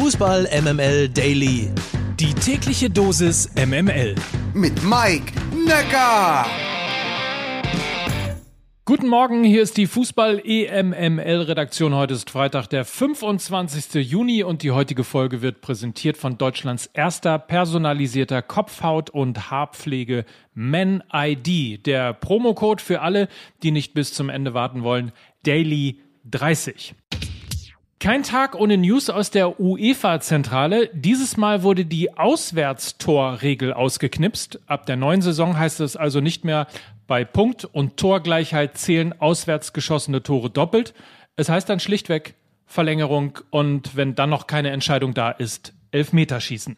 Fußball MML Daily. Die tägliche Dosis MML. Mit Mike Necker. Guten Morgen, hier ist die Fußball-EMML-Redaktion. Heute ist Freitag, der 25. Juni und die heutige Folge wird präsentiert von Deutschlands erster personalisierter Kopfhaut- und Haarpflege Men ID. Der Promocode für alle, die nicht bis zum Ende warten wollen, Daily 30. Kein Tag ohne News aus der UEFA-Zentrale. Dieses Mal wurde die Auswärtstorregel ausgeknipst. Ab der neuen Saison heißt es also nicht mehr bei Punkt- und Torgleichheit zählen auswärts geschossene Tore doppelt. Es heißt dann schlichtweg Verlängerung und wenn dann noch keine Entscheidung da ist, Elfmeterschießen.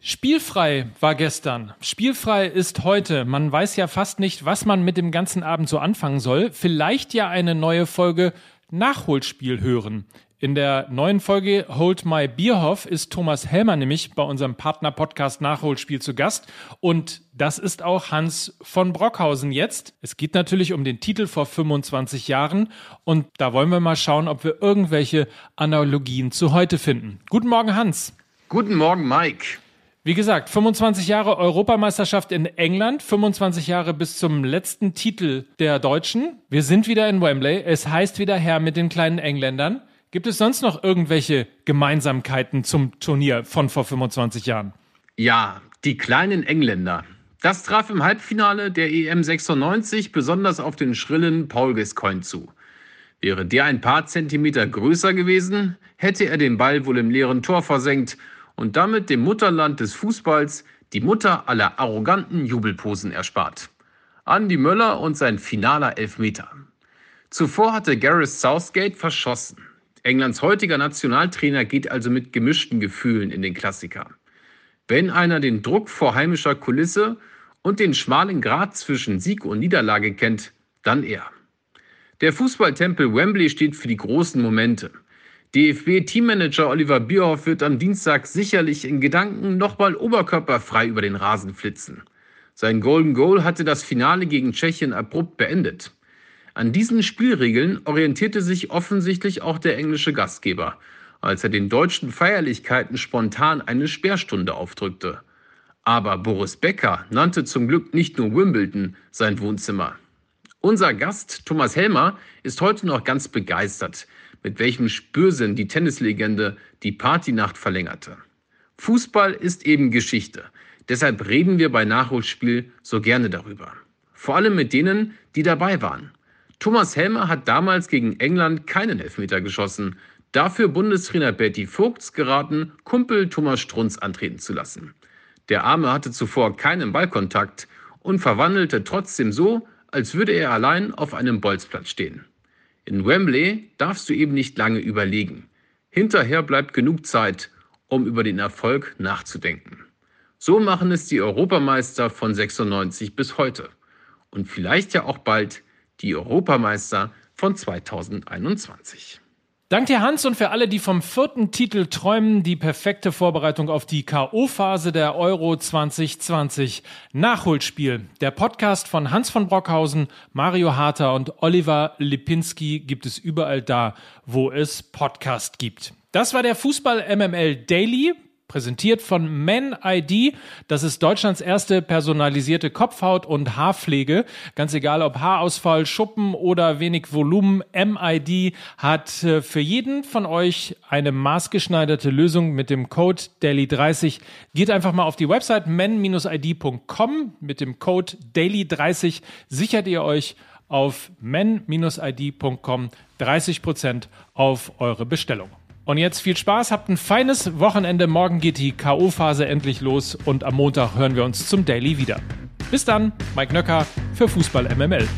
Spielfrei war gestern. Spielfrei ist heute. Man weiß ja fast nicht, was man mit dem ganzen Abend so anfangen soll. Vielleicht ja eine neue Folge Nachholspiel hören. In der neuen Folge Hold My Bierhoff ist Thomas Helmer nämlich bei unserem Partner-Podcast Nachholspiel zu Gast. Und das ist auch Hans von Brockhausen jetzt. Es geht natürlich um den Titel vor 25 Jahren. Und da wollen wir mal schauen, ob wir irgendwelche Analogien zu heute finden. Guten Morgen, Hans. Guten Morgen, Mike. Wie gesagt, 25 Jahre Europameisterschaft in England, 25 Jahre bis zum letzten Titel der Deutschen. Wir sind wieder in Wembley. Es heißt wieder Herr mit den kleinen Engländern. Gibt es sonst noch irgendwelche Gemeinsamkeiten zum Turnier von vor 25 Jahren? Ja, die kleinen Engländer. Das traf im Halbfinale der EM 96 besonders auf den schrillen Paul Gascoigne zu. Wäre der ein paar Zentimeter größer gewesen, hätte er den Ball wohl im leeren Tor versenkt und damit dem Mutterland des Fußballs die Mutter aller arroganten Jubelposen erspart. Andy Möller und sein finaler Elfmeter. Zuvor hatte Gareth Southgate verschossen. Englands heutiger Nationaltrainer geht also mit gemischten Gefühlen in den Klassiker. Wenn einer den Druck vor heimischer Kulisse und den schmalen Grat zwischen Sieg und Niederlage kennt, dann er. Der Fußballtempel Wembley steht für die großen Momente. DFB-Teammanager Oliver Bierhoff wird am Dienstag sicherlich in Gedanken nochmal oberkörperfrei über den Rasen flitzen. Sein Golden Goal hatte das Finale gegen Tschechien abrupt beendet. An diesen Spielregeln orientierte sich offensichtlich auch der englische Gastgeber, als er den deutschen Feierlichkeiten spontan eine Sperrstunde aufdrückte. Aber Boris Becker nannte zum Glück nicht nur Wimbledon sein Wohnzimmer. Unser Gast Thomas Helmer ist heute noch ganz begeistert, mit welchem Spürsinn die Tennislegende die Partynacht verlängerte. Fußball ist eben Geschichte. Deshalb reden wir bei Nachholspiel so gerne darüber. Vor allem mit denen, die dabei waren. Thomas Helmer hat damals gegen England keinen Elfmeter geschossen. Dafür Bundestrainer Betty Vogts geraten, Kumpel Thomas Strunz antreten zu lassen. Der Arme hatte zuvor keinen Ballkontakt und verwandelte trotzdem so, als würde er allein auf einem Bolzplatz stehen. In Wembley darfst du eben nicht lange überlegen. Hinterher bleibt genug Zeit, um über den Erfolg nachzudenken. So machen es die Europameister von 96 bis heute. Und vielleicht ja auch bald die Europameister von 2021. Dank dir, Hans, und für alle, die vom vierten Titel träumen, die perfekte Vorbereitung auf die K.O.-Phase der Euro 2020. Nachholspiel. Der Podcast von Hans von Brockhausen, Mario Harter und Oliver Lipinski gibt es überall da, wo es Podcast gibt. Das war der Fußball MML Daily. Präsentiert von Men ID. Das ist Deutschlands erste personalisierte Kopfhaut- und Haarpflege. Ganz egal ob Haarausfall, Schuppen oder wenig Volumen. MID hat äh, für jeden von euch eine maßgeschneiderte Lösung mit dem Code Daily30. Geht einfach mal auf die Website men-id.com. Mit dem Code Daily30 sichert ihr euch auf men-id.com 30% auf eure Bestellung. Und jetzt viel Spaß, habt ein feines Wochenende. Morgen geht die K.O.-Phase endlich los und am Montag hören wir uns zum Daily wieder. Bis dann, Mike Nöcker für Fußball MML.